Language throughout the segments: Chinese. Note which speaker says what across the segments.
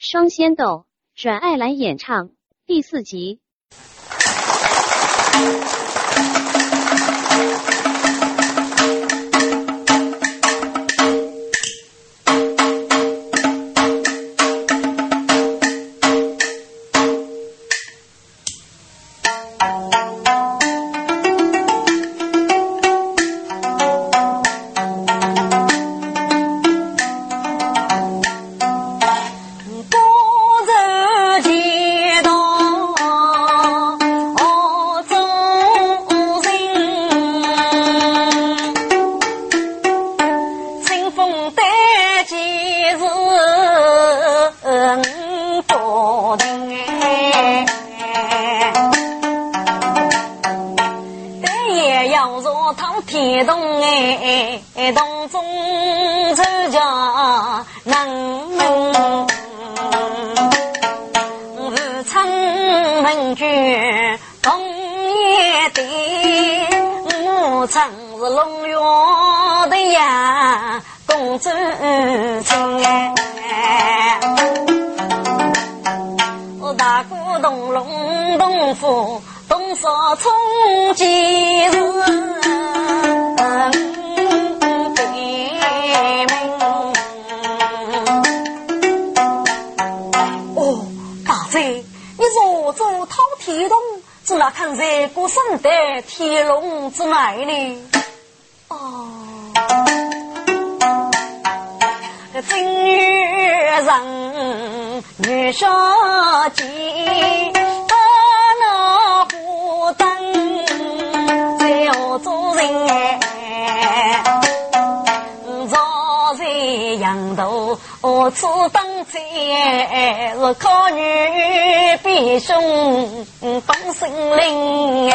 Speaker 1: 双仙斗，阮爱兰演唱第四集。
Speaker 2: 同夜的，我曾是龙园的呀，公主情。我大鼓咚隆咚佛，咚说冲击子。启动，只那看热过身的天龙之脉呢？哦，这真人女小姐。此当真是靠女比兄当心灵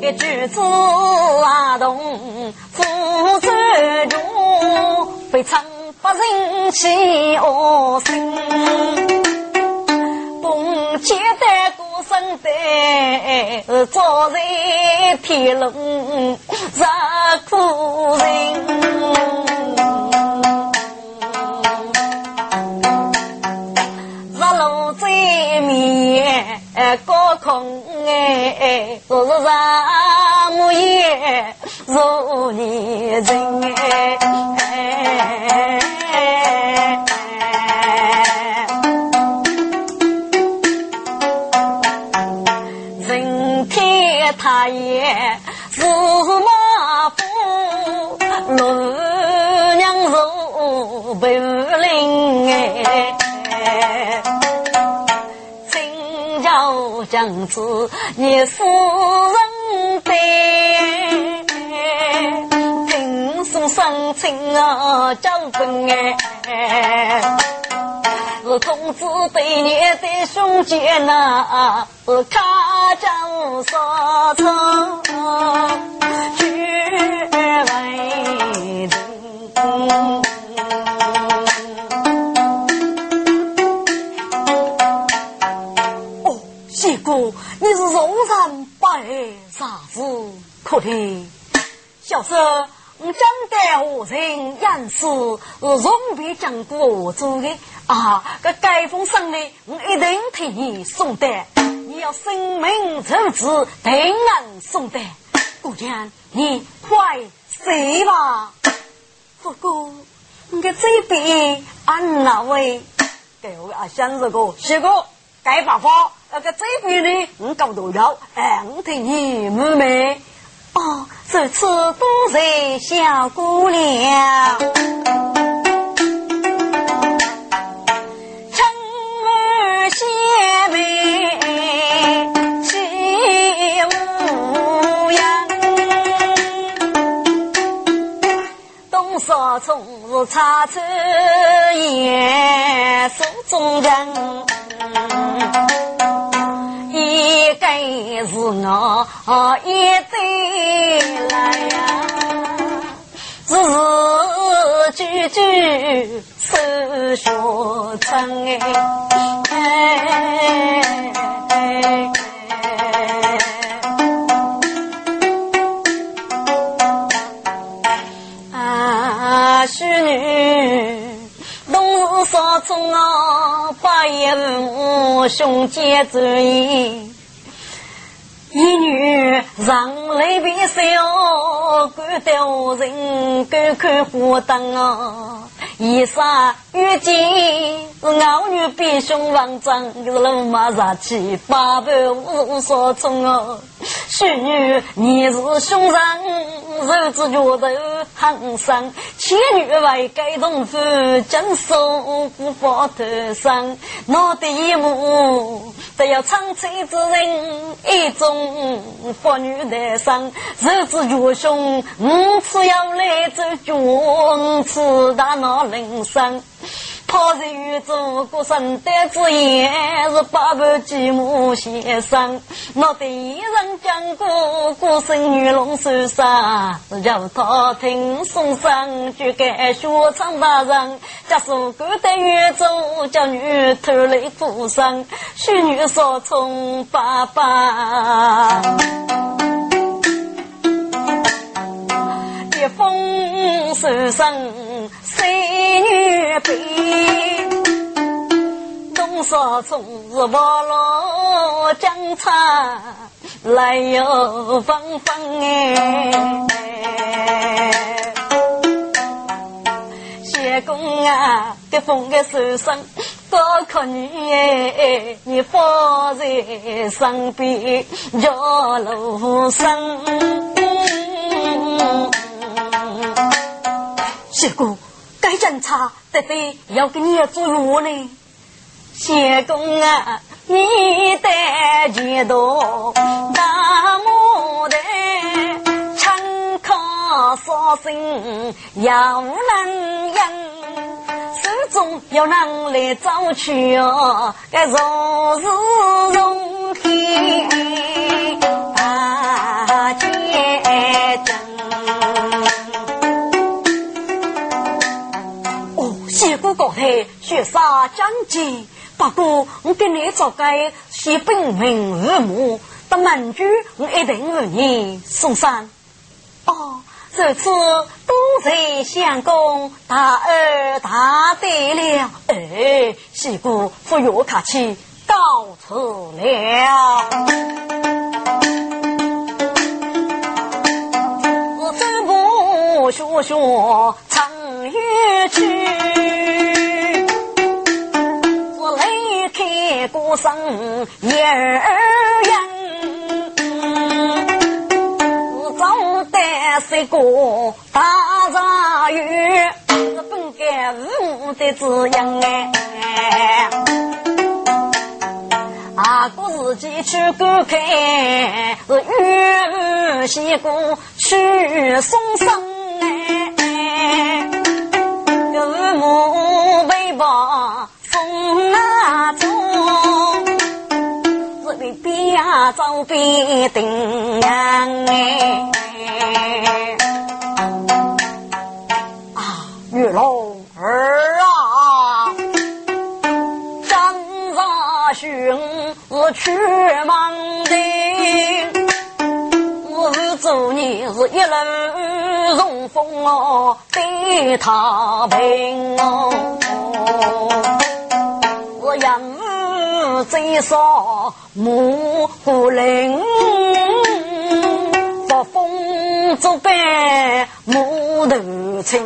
Speaker 2: 哎，举子阿童负责重，非常不人气恶心，不接待过生的早在天龙杀苦人。高空哎，是啥木叶如泥人哎，人看他也是娘子，你夫人对，听说生亲啊交婚哎，是公子对你的兄姐呐，是开张说唱，举为人。
Speaker 3: 你是肉人白啥子？可听小生我讲的何人言是容别讲过做的啊！这盖封上呢，我一定替你送的。你要生命处置，定能送的。姑娘，你快睡吧。
Speaker 2: 不过，你这边安哪位？
Speaker 3: 给我啊，想这个，写个该办法。那个这边呢，我搞多了，哎，我听你妹妹。
Speaker 2: 哦，这次多谢小姑娘。春儿谢美，起无恙。东少从是插翅燕，手中人。成哎。啊，淑女，冬日少中啊，八月五兄姐注意。一女上来比小，赶到人敢看花灯啊！一杀遇见老女比兄王张，是龙马杀气，八百无所从哦！淑女你是凶人，手指脚头很伤，千女为该同夫，将手不放头上，脑袋一目，只要长嘴之人一种妇女的伤，手指脚胸五次要来走脚，五次大脑人生。抛在与祖国生得之言，是八百寂寞先生。我对人讲过，孤身女龙受伤，叫他听送上，就该学唱大人。假使孤单远走，叫女偷来负伤，许女少从爸爸。一封书生。美女悲，东少从是瓦罗江茶，来又芳芳哎。谢公啊，这封的书生多可你哎，你放在身边叫路生。谢公。该检查，得非要给你做药呢。谢公啊，你的前途大牡丹，参考绍兴要能赢，手中要能来找去哦，该若是荣天高台雪杀将军，不过我给你做个西本名日母，到门主我一定为你送上。哦，这次多谢相公大恩大德了。哎，西姑不用客气，告辞了。我真不学学长远去。孤身一人，走得是个大杂院，是本该无的滋养哎。阿哥自己去观看，是玉西姑去送生哎，父母为保。风啊走，为边走边等哎。啊，玉龙儿啊，张大雄是去忙的，我是祝你是一路顺风哦，对他平哦。人最少木不灵，作风作伴木头青。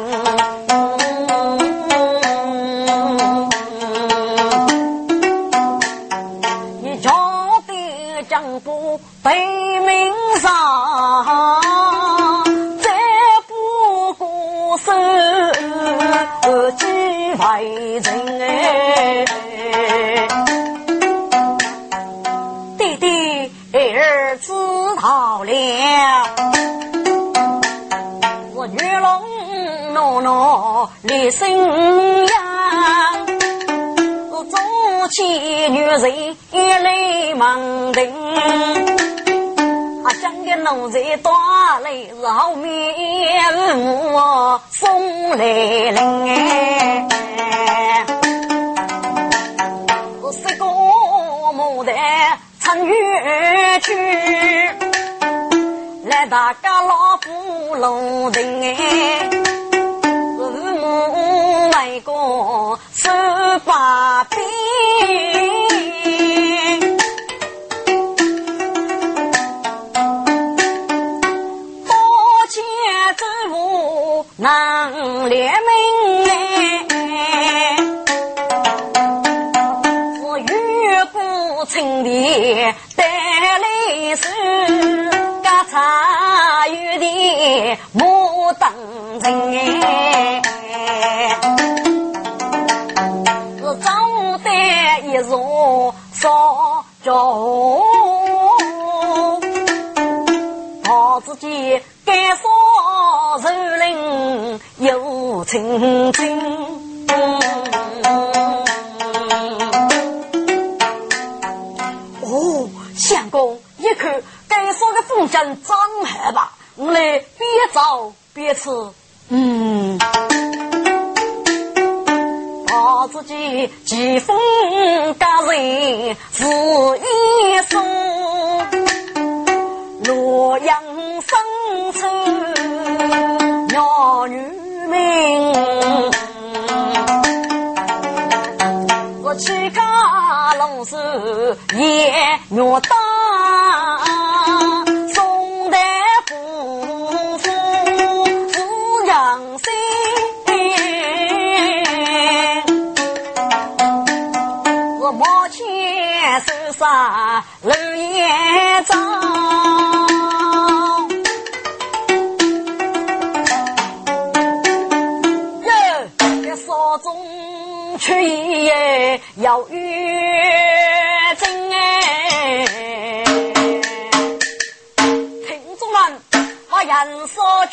Speaker 2: 你家的江波北闹立生阳，我早起女人一泪满庭，啊，将个奴才打来是后面我送来领哎，我是个牡丹。穿越去，来大家老夫龙庭哎，个十八变。多钱之物能联名哎，是玉不清的带来是家茶有的牡丹人哎。一座烧酒，怕自己干烧肉灵又清净。哦，相公，一看干烧的风景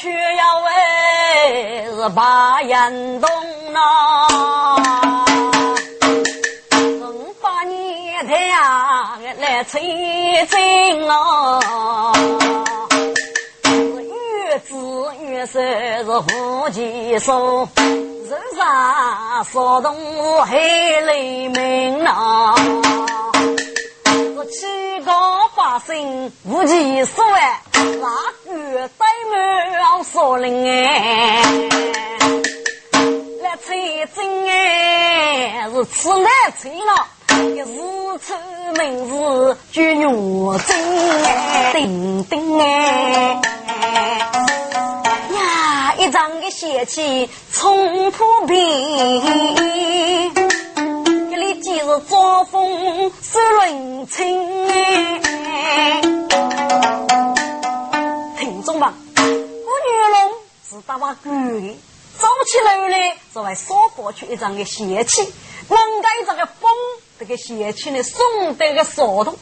Speaker 2: 去要喂，是把眼动呐。太阳来催进哦，越子越是福气寿，人上烧动是海雷鸣呐。这七个百姓无计所哎，哪个怠慢少林哎？来吹进哎，是吃难吹了。一出门是举牛针哎，叮叮哎呀！一张个血气冲破壁，这里今日招风是人情。听众们，我女龙是打把狗的，早起来呢，是为少过去一张个邪气，能盖这个风。这个邪气呢，送得个少动，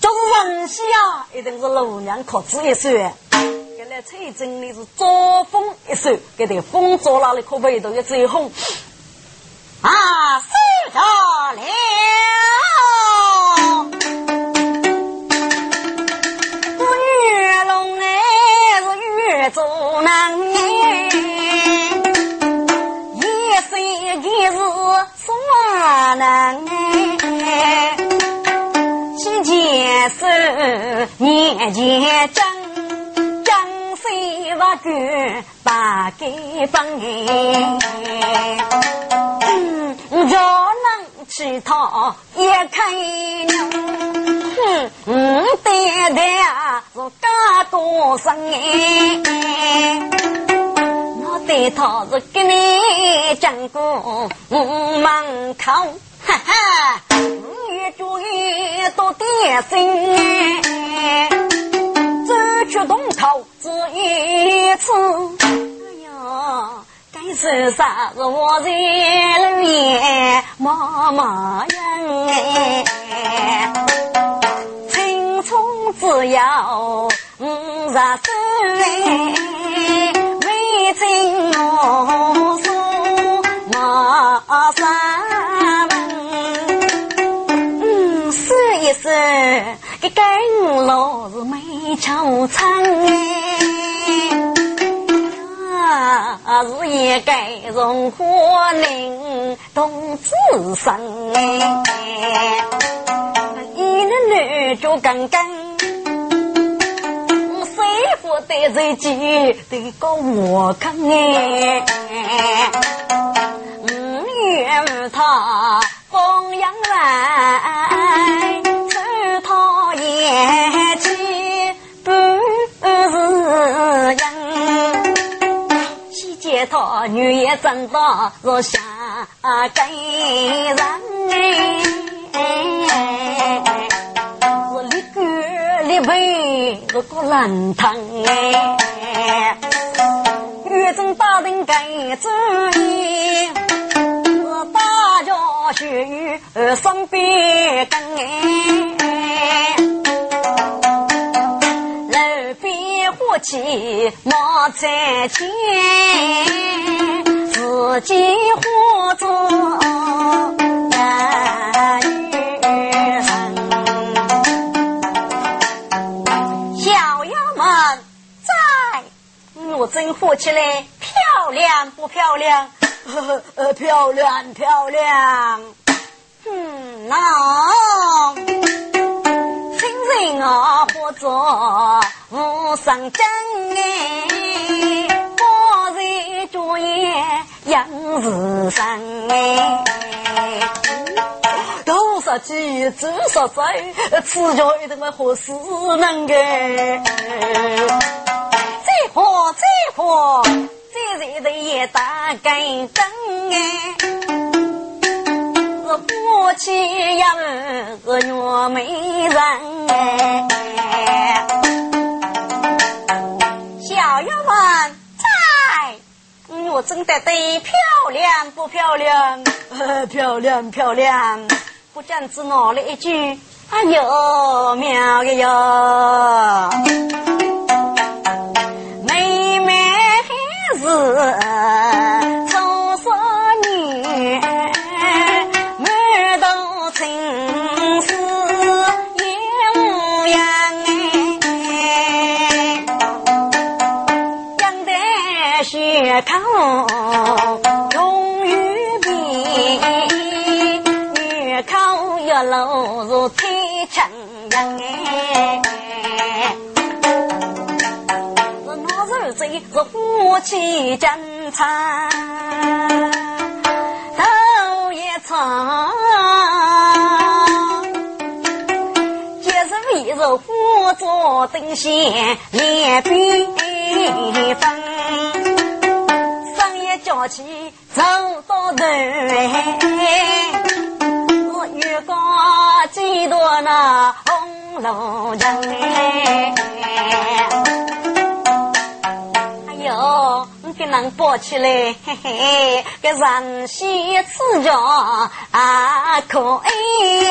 Speaker 2: 就是人气啊，一定是老娘可子一手。原来崔真的是招风一手，给这个风招那里可味道也最红啊，到了，月龙哎是玉做难哎，一岁一日耍难。手年前争，争谁不管把给分？嗯，若能乞讨也可以。哼，嗯，对对啊，是家多生哎。我对他是给你讲过门口，哈哈。越做越多点心哎，走去洞口只一次。哎呀，该是啥子我在路沿妈妈呀？青葱只要五十岁，没情我说马三。是个根老是没惆怅哎，啊是一个荣华林同子生，一男女就刚刚，谁不得自己得个我看哎。他风扬来，女也长大若下根人哎，我立个立碑我个烂汤哎，岳中大人该注意，我大家学语双边跟哎，路边火气莫在前，自己活着。我真火起来，漂亮不漂亮？
Speaker 3: 呃，漂亮漂亮。
Speaker 2: 嗯，那新人啊，或者无上真哎，花在竹叶杨子上哎，
Speaker 3: 多少鸡，至少在，吃着一顿么好事能个。
Speaker 2: 再火再火，这日的也打更正哎！我夫妻呀个女美人哎，我真的得漂亮不漂亮？
Speaker 3: 漂亮漂亮！
Speaker 2: 不讲只闹了一句，哎呦妙个哟！是口永远比，越口一路如天成样哎。是夫妻争吵，头一场，接受一肉夫做灯线两边分，上一脚起走到头，我月光几多那红楼人。给人抱起来，嘿嘿，给人先吃着啊可以，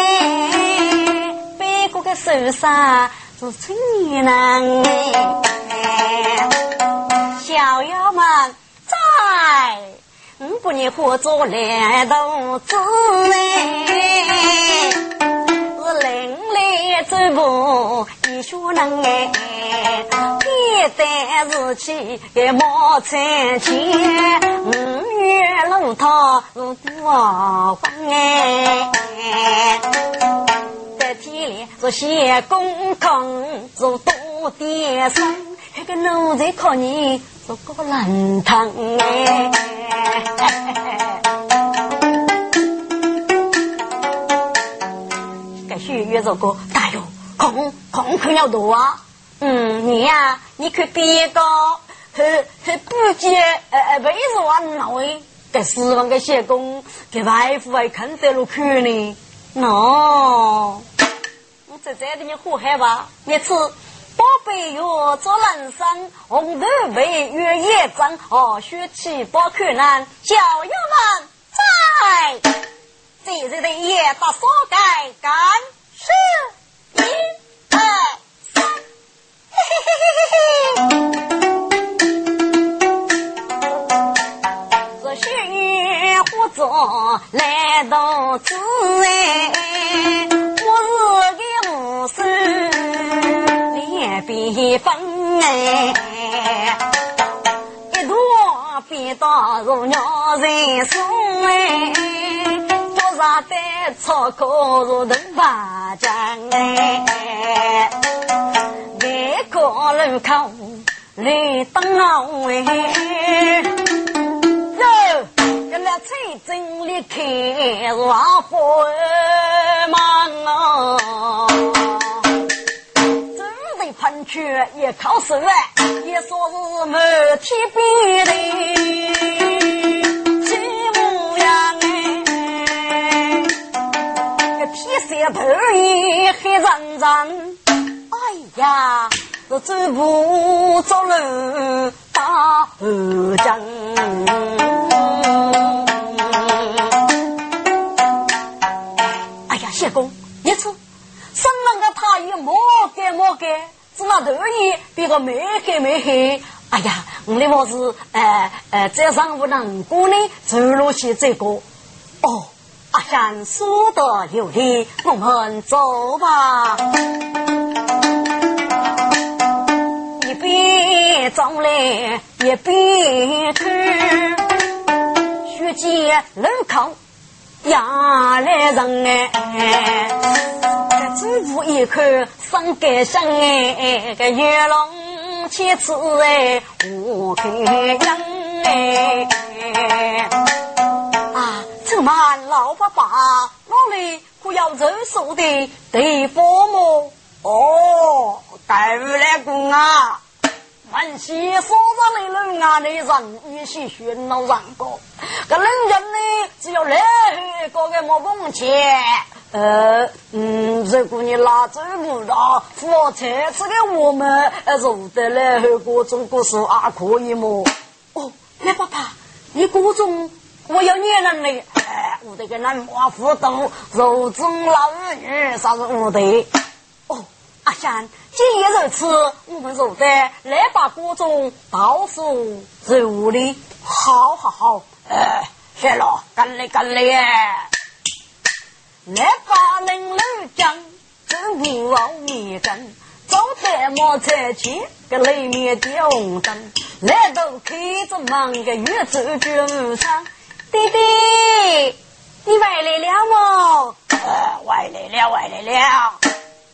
Speaker 2: 背过个手上是春年人，小妖们在，我不你活做两肚子嘞，是另类走步一学能哎。一旦日起给冒残钱，五月路头如多风哎，在天里做些工，做多点生，那个奴才靠你做个烂汤哎。该学月做个大哟，空空空要多啊。嗯，你呀，你看别个，还还不接，呃呃，为什么那位给四万个小工，给外父还看在路看呢？喏，你在这里你祸害吧？你吃宝贝药做人参，红豆梅月叶张，哦，血气保困难，小友们在，这日的夜打所盖干是一。这雪月化作来到此哎，哎，一朵变大如鸟人松哎，桌上的草棵如藤爬江哎。过路口绿灯哎，哟，跟那才真离开王府门啊，真的喷泉也靠手啊，也说是满天冰的金模样哎，这天色头也黑沉沉，哎呀，这走步走路打后将。个没黑没黑。哎呀，我的我是，呃呃，这上不能过呢，走路去这个。哦，阿香说的有理，我们走吧。一边走来一边看，学见路口。呀来人哎，一口生根生哎，个月龙千次哎，我开阳哎。啊，这嘛老爸爸，哪里可要肉熟的地方么？哦，带回来公啊。万喜所上的人啊，的人一起寻老上过，个人呢，只有来回搞个莫碰钱。呃，嗯，如果你拉走不到，火车这个我们入得来后各种故事啊，可以么？哦，来爸爸，你各种我要念人嘞。哎，我这个南华府都肉中老女，啥子我的？哦，阿香。既然如此，我们入得来把锅中倒数入里，好好好，哎，谢了，干嘞干嘞哎！来把人路讲，真不熬米根，走在马车前，个里面点红灯，来到开着门个月走就上，弟弟，你回来了么？呃，回来了，回来了。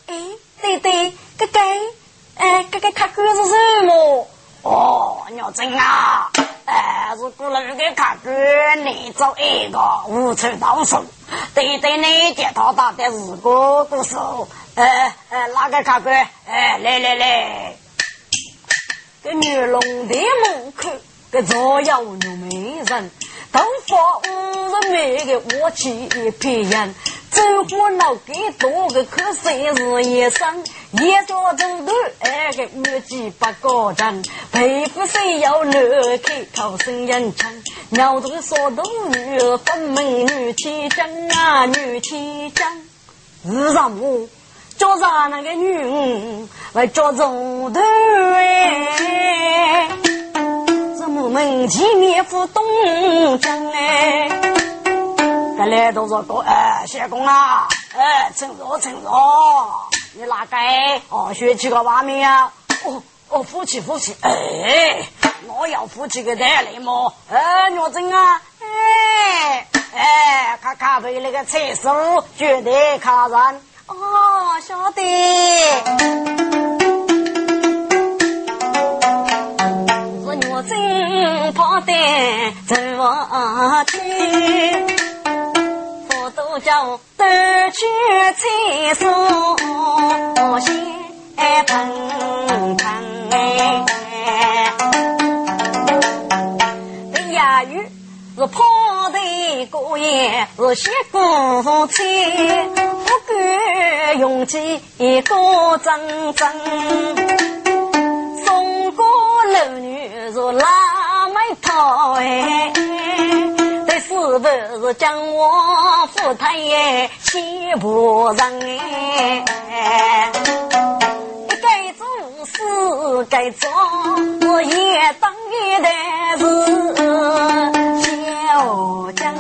Speaker 2: 哎，弟弟。哥哥，哎，哥哥看狗是什么？哦，鸟真啊！哎，如果那个看狗，你找一个无处到手，对对，你接他打的是个故事。哎哎，哪个看狗？哎，来来来，个女龙的门口，个左右女美人，头发乌的美个我起一片人。走过老街多个可生日一生，一家走路哎个月几百个人，佩服谁要乐开讨生人称，鸟中说动女分美女气将啊女气将，日上我叫上那个女？来叫走的哎，怎么门前面不动将哎？该来都说过，哎，谢公啊，哎，趁热趁热，你哪个哦，学起个外面啊？哦哦，夫妻夫妻，哎，我要夫妻个带来么？哎，鸟真啊，哎哎，看咖啡那个厕所绝对卡人，哦，晓得。是鸟真跑得走我去。都叫得去厕所先喷喷哎，这哑语是泡的过夜是些古菜，不敢用起一个真真，送过楼女是拉麦套哎。是不是将我夫太也欺负人哎？该做事该做，我也当一代是小将。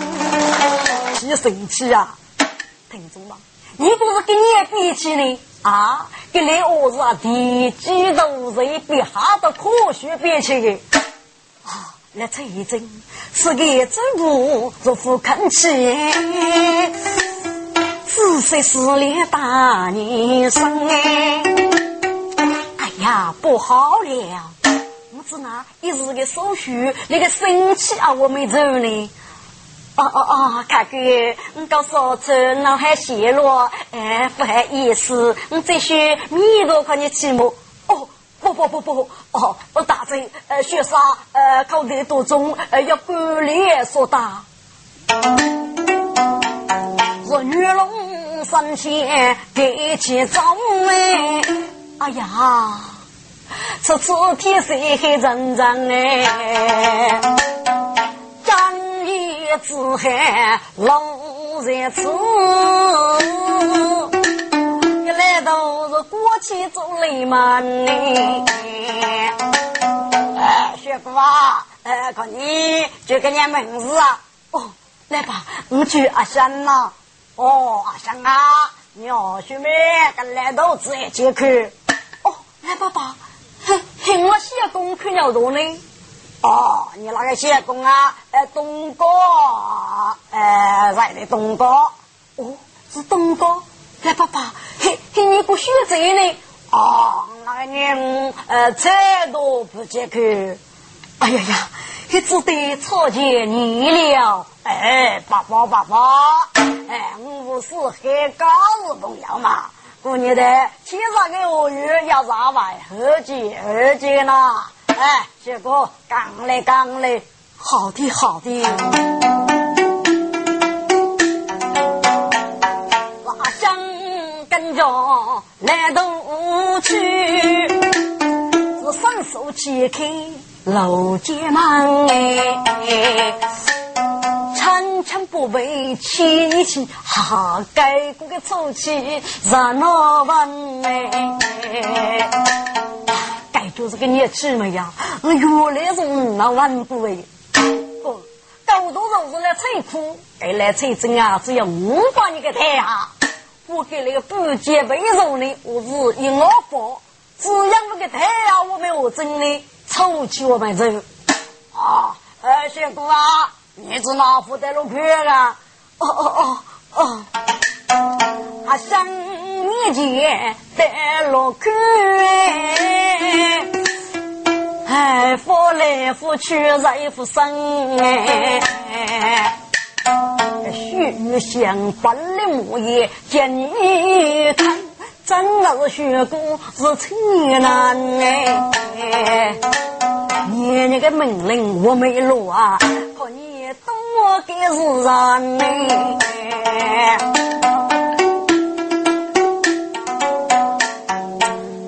Speaker 2: 你生气啊？听众们，你不是跟你比起呢？啊，跟你儿子啊，地基都是一比哈的科学比起的啊，来这一阵。是个走路如虎看起，仔细思量大人生哎，哎呀不好了！我只拿一时的手续，那个生气啊，我没走呢。哦哦哦，看哥，你告诉我这脑海泄露，哎，不好意思，我这些米多块钱起码。哦，不不不不，哦，我大嘴，呃，学啥？呃，考得多中，呃，要管理所大。我玉龙三千给起早哎，哎呀，这次天色黑沉沉哎，战役之海路在此，来都是过去走雷门哎，哎，雪姑啊，哎，看你就给你名字啊，哦，来吧，我去阿香呐。哦，阿香啊，你二兄妹跟来到子一起去。
Speaker 3: 哦，来爸爸，嘿，嘿，我谢公去了多呢。
Speaker 2: 哦，你那个谢公啊？呃，东哥，呃，在的东哥。
Speaker 3: 哦，是东哥。来爸爸，嘿，嘿，你不学这呢？
Speaker 2: 哦，那个人呃，再多不接去。
Speaker 3: 哎呀呀你只得草菅你了。
Speaker 2: 哎，爸爸爸爸，哎，我不是很高日朋友嘛？姑娘的七十个鳄鱼要咋办？合计合计呢？哎，结果讲嘞讲嘞，
Speaker 3: 好的好的。
Speaker 2: 跟着来都去，是双手解开楼阶门哎。千千不为亲情，哈盖过个臭气热闹问哎，该就是个年轻嘛呀，我原来是那万不为，高多少是来吹苦，该来吹真啊，只要我把你给抬下，我给那个不洁被褥呢，我是一老包，只要我给太阳，我们我真的臭气我们走啊，哎，小哥啊。你是哪副带路片啊？
Speaker 3: 哦哦哦哦！
Speaker 2: 阿想你姐带路片，哎，扶来扶去热扶生哎。徐相本的模样见你看，真的是学过是情难哎。你那个命令我没落啊，可你。我给是人呢，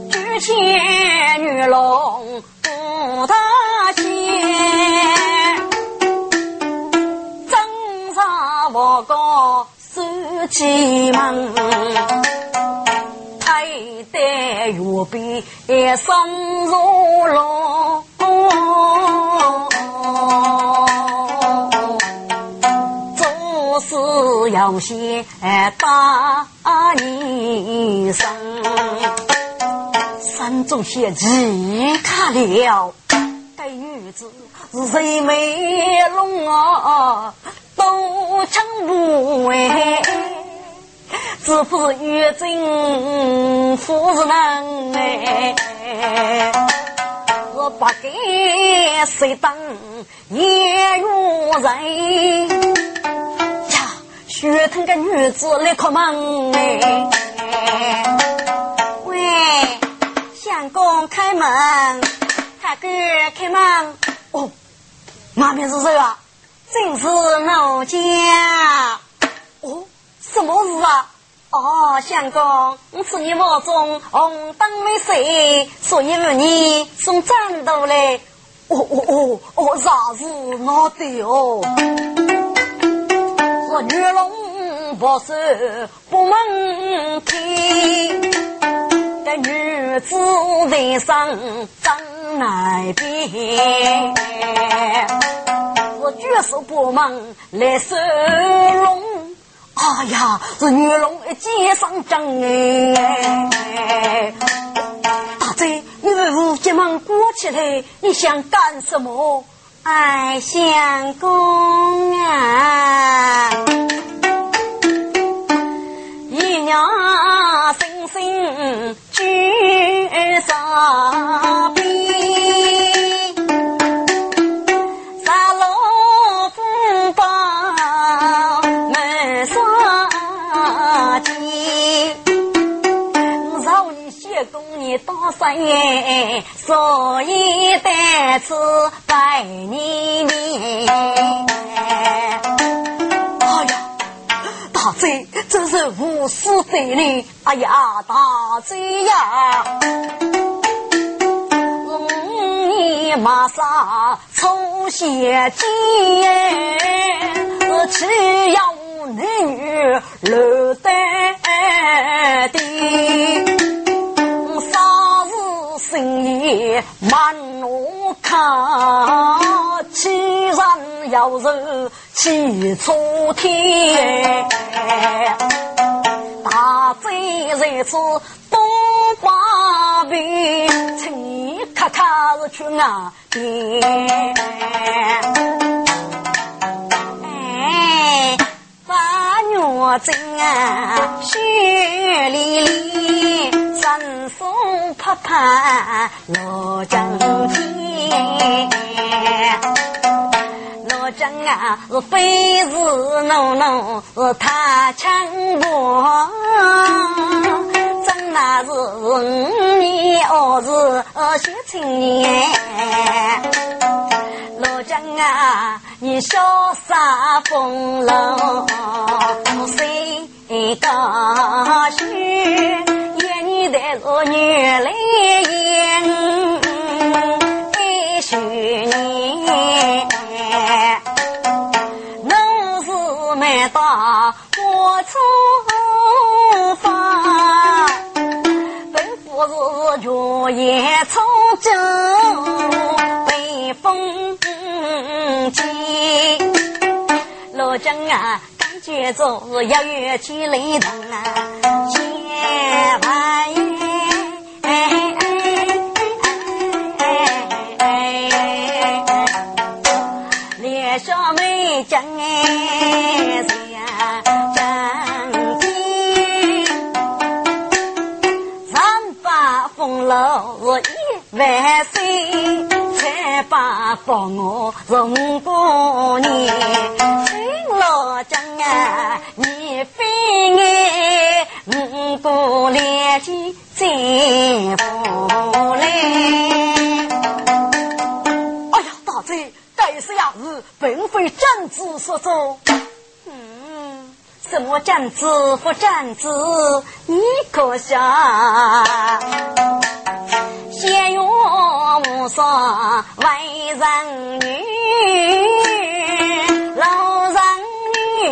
Speaker 2: 举钱女龙我高手起门，太得月比生如龙。要先打你生，三中贤几卡了，该女子是谁美容啊，都抢不哎，只怕月正夫人哎，我不给谁当也有人。呀血疼个女子来开门哎！喂，相公开门，大哥开门。哦，那边是谁啊？正是奴家。
Speaker 3: 哦，什么事啊？
Speaker 2: 哦，相公，我是你房中红灯没熄，所以问你送战斗嘞。
Speaker 3: 哦哦哦哦，啥事那得哦？
Speaker 2: 女龙不是不问题，这女子在上真难辨。我举手不忙来收龙，
Speaker 3: 哎呀，这女龙一肩上阵哎！大嘴，你这是急忙过起来，你想干什么？
Speaker 2: 爱相公啊，姨娘心心聚上生，所以在此拜你面。
Speaker 3: 哎呀，大贼，真是无私得理！哎呀，大贼呀！
Speaker 2: 你马上抽血剑，只要。男女留得的，满我看，欺人要人气出天，大贼在此东把柄，请你看看去哪边。我正啊，雪里里，山松拍拍落江天。落江啊，是非是浓浓是他强我，真那是五年二是小青年。落江啊，你潇洒风流。谁高兴？眼里带着女来迎，一许年。侬是没到我出发，本不是月夜从征，北风急，老将啊。节奏要乐器雷动啊，千万列小妹将哎下将军，三把风楼一万岁，才把风我容过年。老将啊，你非爱五个连起再不来。
Speaker 3: 哎呀，大贼，该是呀是并非战子所做。
Speaker 2: 嗯，什么战子不战子，你可想？先用无双为人女。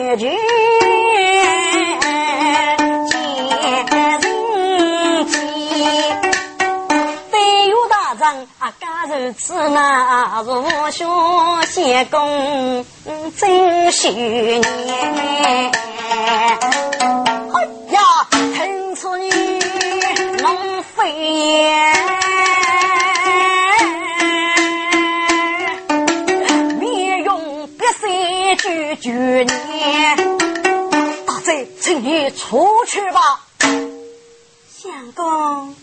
Speaker 2: 绝绝见人气，对有大仗啊，家如此那如兄先公真虚年。
Speaker 3: 哎呀，听出你龙飞燕。你出去吧。
Speaker 2: 相公，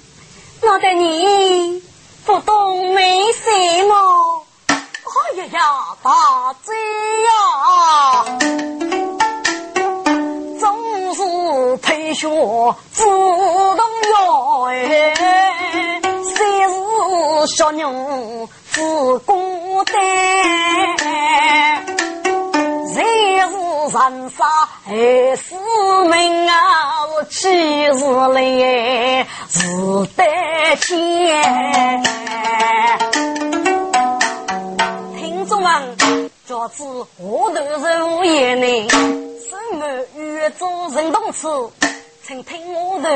Speaker 2: 我对你不懂没什么。
Speaker 3: 哎呀呀，大贼呀，总是配学自动要哎，谁是小牛自孤单。谁是人杀害死命啊！我岂是来是得见？听众们，教子何头人物也能什么宇宙人动词，请听我的。